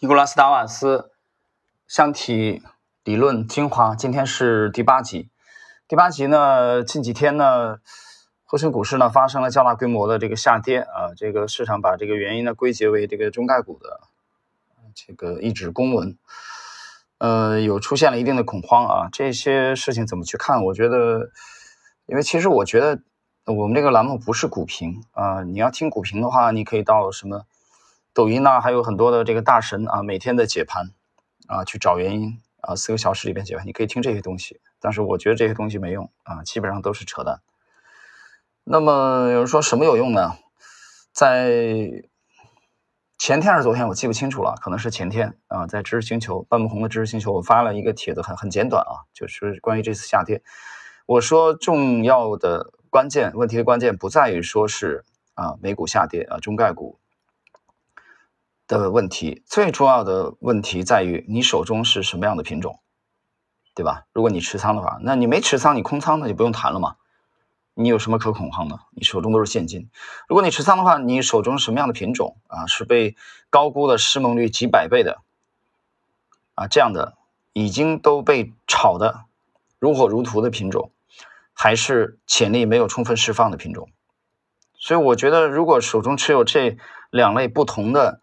尼古拉斯·达瓦斯箱体理论精华，今天是第八集。第八集呢，近几天呢，沪深股市呢发生了较大规模的这个下跌啊，这个市场把这个原因呢归结为这个中概股的这个一纸公文，呃，有出现了一定的恐慌啊。这些事情怎么去看？我觉得，因为其实我觉得我们这个栏目不是股评啊，你要听股评的话，你可以到什么？抖音呢，还有很多的这个大神啊，每天的解盘啊，去找原因啊，四个小时里边解盘，你可以听这些东西。但是我觉得这些东西没用啊，基本上都是扯淡。那么有人说什么有用呢？在前天还是昨天，我记不清楚了，可能是前天啊，在知识星球半木红的知识星球，我发了一个帖子，很很简短啊，就是关于这次下跌。我说重要的关键问题的关键不在于说是啊美股下跌啊中概股。的问题最重要的问题在于你手中是什么样的品种，对吧？如果你持仓的话，那你没持仓，你空仓那就不用谈了嘛。你有什么可恐慌的？你手中都是现金。如果你持仓的话，你手中什么样的品种啊？是被高估的失梦率几百倍的啊？这样的已经都被炒的如火如荼的品种，还是潜力没有充分释放的品种？所以我觉得，如果手中持有这两类不同的。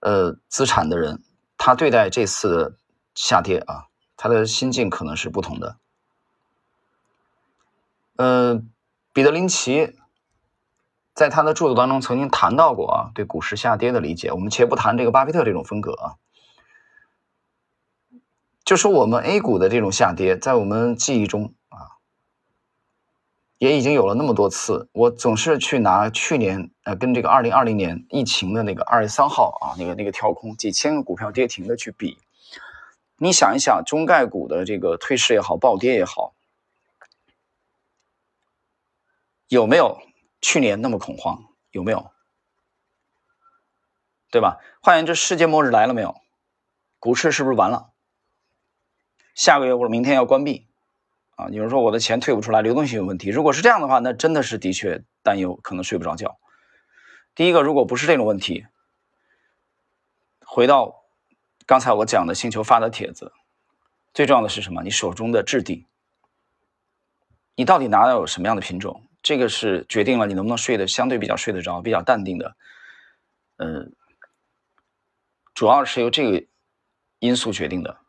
呃，资产的人，他对待这次下跌啊，他的心境可能是不同的。呃，彼得林奇在他的著作当中曾经谈到过啊，对股市下跌的理解。我们且不谈这个巴菲特这种风格啊，就说我们 A 股的这种下跌，在我们记忆中。也已经有了那么多次，我总是去拿去年呃跟这个二零二零年疫情的那个二月三号啊那个那个跳空几千个股票跌停的去比，你想一想中概股的这个退市也好暴跌也好，有没有去年那么恐慌？有没有？对吧？换言之，世界末日来了没有？股市是不是完了？下个月或者明天要关闭？啊，有人说我的钱退不出来，流动性有问题。如果是这样的话，那真的是的确担忧，可能睡不着觉。第一个，如果不是这种问题，回到刚才我讲的星球发的帖子，最重要的是什么？你手中的质地，你到底拿到有什么样的品种？这个是决定了你能不能睡得相对比较睡得着、比较淡定的。嗯，主要是由这个因素决定的。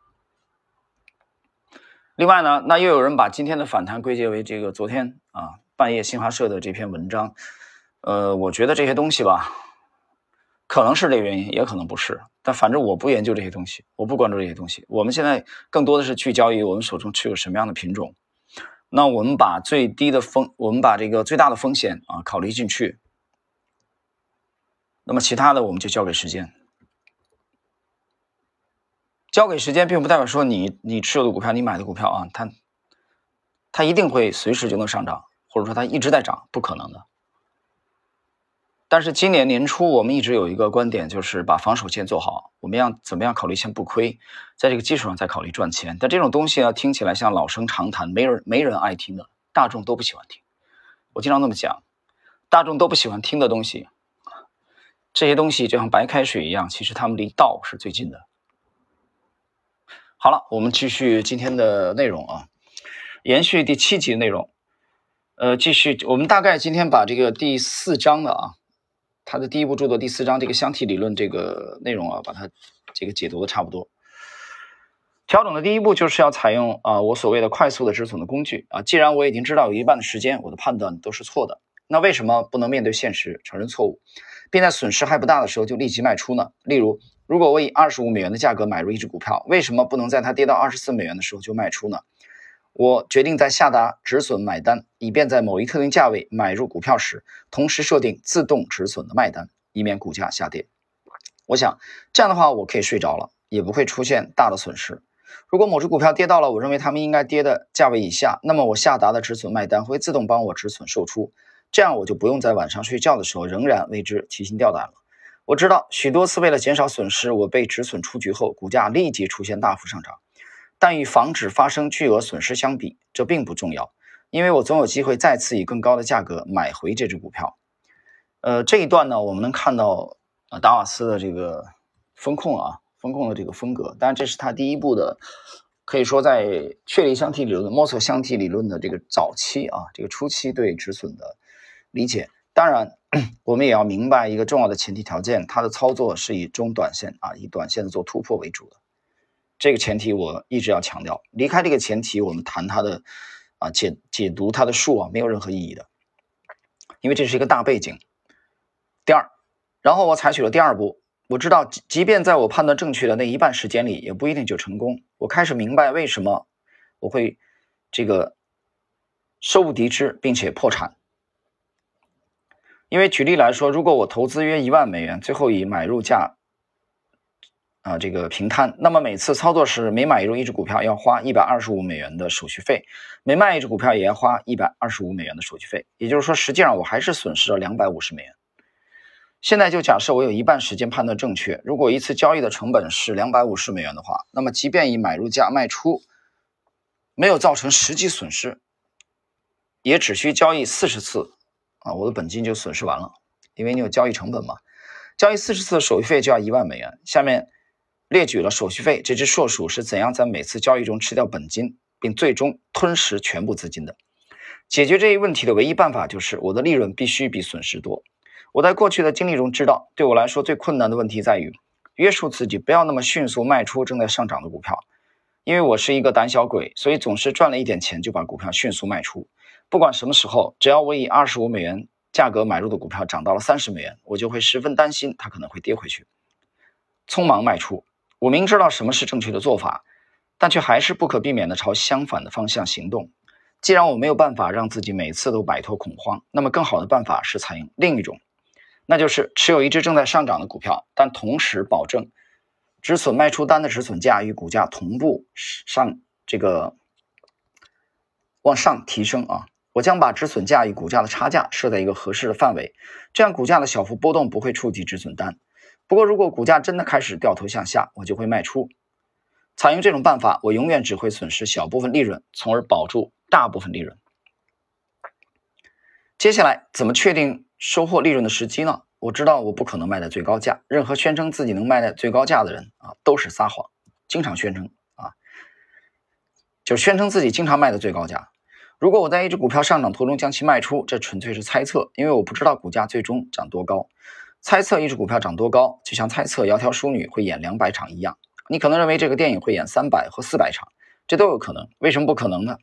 另外呢，那又有人把今天的反弹归结为这个昨天啊半夜新华社的这篇文章，呃，我觉得这些东西吧，可能是这个原因，也可能不是。但反正我不研究这些东西，我不关注这些东西。我们现在更多的是聚焦于我们手中持有什么样的品种。那我们把最低的风，我们把这个最大的风险啊考虑进去。那么其他的我们就交给时间。交给时间，并不代表说你你持有的股票，你买的股票啊，它它一定会随时就能上涨，或者说它一直在涨，不可能的。但是今年年初，我们一直有一个观点，就是把防守先做好。我们要怎么样考虑先不亏，在这个基础上再考虑赚钱。但这种东西呢，听起来像老生常谈，没人没人爱听的，大众都不喜欢听。我经常这么讲，大众都不喜欢听的东西，这些东西就像白开水一样，其实他们离道是最近的。好了，我们继续今天的内容啊，延续第七集内容。呃，继续，我们大概今天把这个第四章的啊，它的第一部著作第四章这个箱体理论这个内容啊，把它这个解读的差不多。调整的第一步就是要采用啊我所谓的快速的止损的工具啊。既然我已经知道有一半的时间我的判断都是错的，那为什么不能面对现实承认错误，并在损失还不大的时候就立即卖出呢？例如。如果我以二十五美元的价格买入一只股票，为什么不能在它跌到二十四美元的时候就卖出呢？我决定在下达止损买单，以便在某一特定价位买入股票时，同时设定自动止损的卖单，以免股价下跌。我想这样的话，我可以睡着了，也不会出现大的损失。如果某只股票跌到了我认为它们应该跌的价位以下，那么我下达的止损卖单会自动帮我止损售出，这样我就不用在晚上睡觉的时候仍然为之提心吊胆了。我知道许多次为了减少损失，我被止损出局后，股价立即出现大幅上涨。但与防止发生巨额损失相比，这并不重要，因为我总有机会再次以更高的价格买回这只股票。呃，这一段呢，我们能看到呃达瓦斯的这个风控啊，风控的这个风格。当然，这是他第一步的，可以说在确立箱体理论、摸索箱体理论的这个早期啊，这个初期对止损的理解。当然，我们也要明白一个重要的前提条件，它的操作是以中短线啊，以短线的做突破为主的。这个前提我一直要强调。离开这个前提，我们谈它的啊解解读它的数啊，没有任何意义的，因为这是一个大背景。第二，然后我采取了第二步。我知道，即即便在我判断正确的那一半时间里，也不一定就成功。我开始明白为什么我会这个手无敌之，并且破产。因为举例来说，如果我投资约一万美元，最后以买入价啊这个平摊，那么每次操作时，每买入一只股票要花一百二十五美元的手续费，每卖一只股票也要花一百二十五美元的手续费。也就是说，实际上我还是损失了两百五十美元。现在就假设我有一半时间判断正确，如果一次交易的成本是两百五十美元的话，那么即便以买入价卖出，没有造成实际损失，也只需交易四十次啊，我的本金就损失完了，因为你有交易成本嘛。交易四十次的手续费就要一万美元。下面列举了手续费这只硕鼠是怎样在每次交易中吃掉本金，并最终吞食全部资金的。解决这一问题的唯一办法就是我的利润必须比损失多。我在过去的经历中知道，对我来说最困难的问题在于约束自己，不要那么迅速卖出正在上涨的股票。因为我是一个胆小鬼，所以总是赚了一点钱就把股票迅速卖出。不管什么时候，只要我以二十五美元价格买入的股票涨到了三十美元，我就会十分担心它可能会跌回去，匆忙卖出。我明知道什么是正确的做法，但却还是不可避免地朝相反的方向行动。既然我没有办法让自己每次都摆脱恐慌，那么更好的办法是采用另一种。那就是持有一只正在上涨的股票，但同时保证止损卖出单的止损价与股价同步上这个往上提升啊！我将把止损价与股价的差价设在一个合适的范围，这样股价的小幅波动不会触及止损单。不过，如果股价真的开始掉头向下，我就会卖出。采用这种办法，我永远只会损失小部分利润，从而保住大部分利润。接下来怎么确定？收获利润的时机呢？我知道我不可能卖在最高价。任何宣称自己能卖在最高价的人啊，都是撒谎，经常宣称啊，就宣称自己经常卖的最高价。如果我在一只股票上涨途中将其卖出，这纯粹是猜测，因为我不知道股价最终涨多高。猜测一只股票涨多高，就像猜测窈窕淑女会演两百场一样。你可能认为这个电影会演三百和四百场，这都有可能。为什么不可能呢？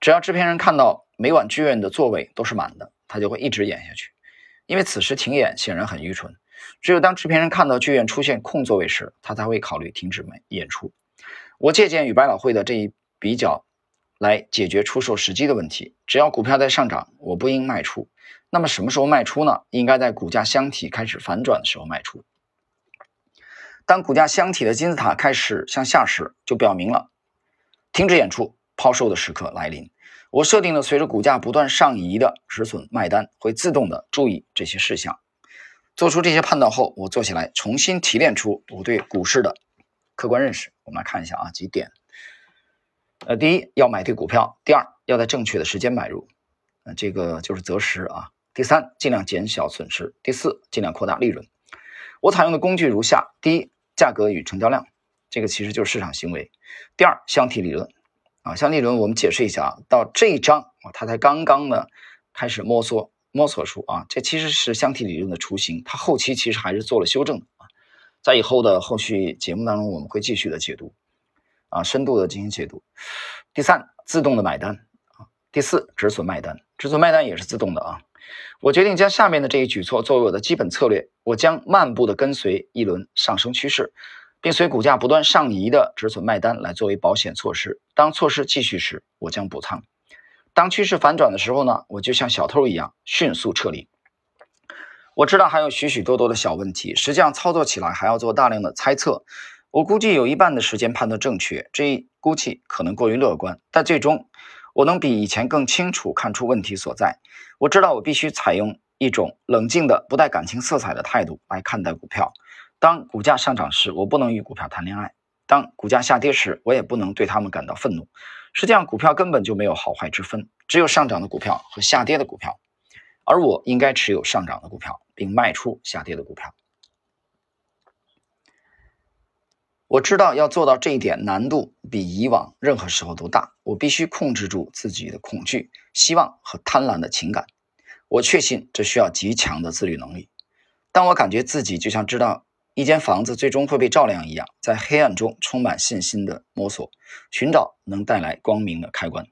只要制片人看到每晚剧院的座位都是满的。他就会一直演下去，因为此时停演显然很愚蠢。只有当制片人看到剧院出现空座位时，他才会考虑停止演演出。我借鉴与百老汇的这一比较，来解决出售时机的问题。只要股票在上涨，我不应卖出。那么什么时候卖出呢？应该在股价箱体开始反转的时候卖出。当股价箱体的金字塔开始向下时，就表明了停止演出、抛售的时刻来临。我设定了随着股价不断上移的止损卖单，会自动的注意这些事项。做出这些判断后，我坐起来重新提炼出我对股市的客观认识。我们来看一下啊，几点。呃，第一，要买对股票；第二，要在正确的时间买入，呃，这个就是择时啊。第三，尽量减小损失；第四，尽量扩大利润。我采用的工具如下：第一，价格与成交量，这个其实就是市场行为；第二，箱体理论。啊，箱体理论，我们解释一下啊。到这一章啊，它才刚刚呢开始摸索摸索出啊，这其实是箱体理论的雏形。它后期其实还是做了修正啊。在以后的后续节目当中，我们会继续的解读啊，深度的进行解读。第三，自动的买单啊。第四，止损卖单，止损卖单也是自动的啊。我决定将下面的这一举措作为我的基本策略，我将漫步的跟随一轮上升趋势。并随股价不断上移的止损卖单来作为保险措施。当措施继续时，我将补仓；当趋势反转的时候呢，我就像小偷一样迅速撤离。我知道还有许许多多的小问题，实际上操作起来还要做大量的猜测。我估计有一半的时间判断正确，这一估计可能过于乐观，但最终我能比以前更清楚看出问题所在。我知道我必须采用一种冷静的、不带感情色彩的态度来看待股票。当股价上涨时，我不能与股票谈恋爱；当股价下跌时，我也不能对他们感到愤怒。实际上，股票根本就没有好坏之分，只有上涨的股票和下跌的股票，而我应该持有上涨的股票，并卖出下跌的股票。我知道要做到这一点难度比以往任何时候都大，我必须控制住自己的恐惧、希望和贪婪的情感。我确信这需要极强的自律能力。当我感觉自己就像知道一间房子最终会被照亮一样，在黑暗中充满信心的摸索，寻找能带来光明的开关。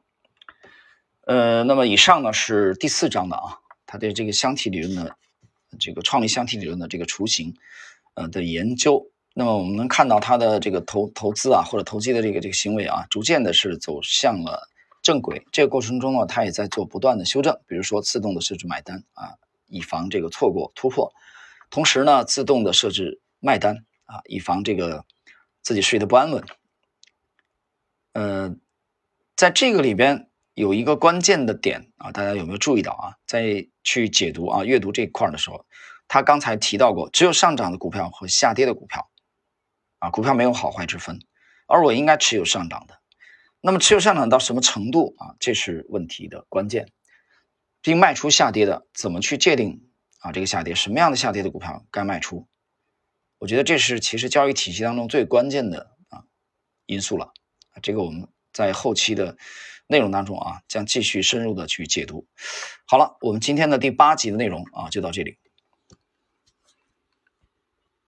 呃，那么以上呢是第四章的啊，他对这个箱体理论的这个创立箱体理论的这个雏形，呃的研究。那么我们能看到它的这个投投资啊，或者投机的这个这个行为啊，逐渐的是走向了正轨。这个过程中呢，它也在做不断的修正，比如说自动的设置买单啊，以防这个错过突破；同时呢，自动的设置卖单啊，以防这个自己睡得不安稳。呃，在这个里边有一个关键的点啊，大家有没有注意到啊？在去解读啊、阅读这一块的时候，他刚才提到过，只有上涨的股票和下跌的股票。啊，股票没有好坏之分，而我应该持有上涨的。那么持有上涨到什么程度啊？这是问题的关键。并卖出下跌的，怎么去界定啊？这个下跌什么样的下跌的股票该卖出？我觉得这是其实交易体系当中最关键的啊因素了。这个我们在后期的内容当中啊，将继续深入的去解读。好了，我们今天的第八集的内容啊就到这里。